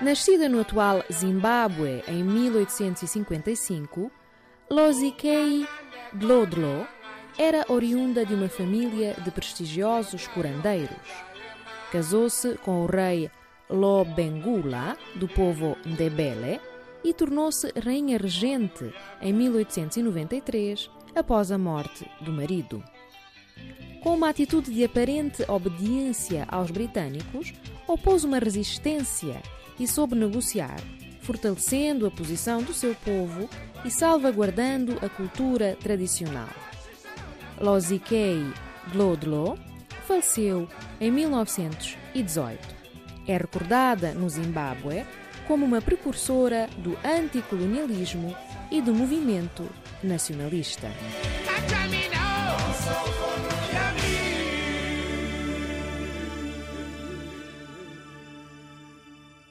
Nascida no atual Zimbábue em 1855, Lozikei Dlodlo era oriunda de uma família de prestigiosos curandeiros. Casou-se com o rei Lobengula, do povo Ndebele, e tornou-se rainha regente em 1893, após a morte do marido. Com uma atitude de aparente obediência aos britânicos, opôs uma resistência e soube negociar, fortalecendo a posição do seu povo e salvaguardando a cultura tradicional. Lozikei Glodlo faleceu em 1918. É recordada no Zimbábue como uma precursora do anticolonialismo e do movimento nacionalista.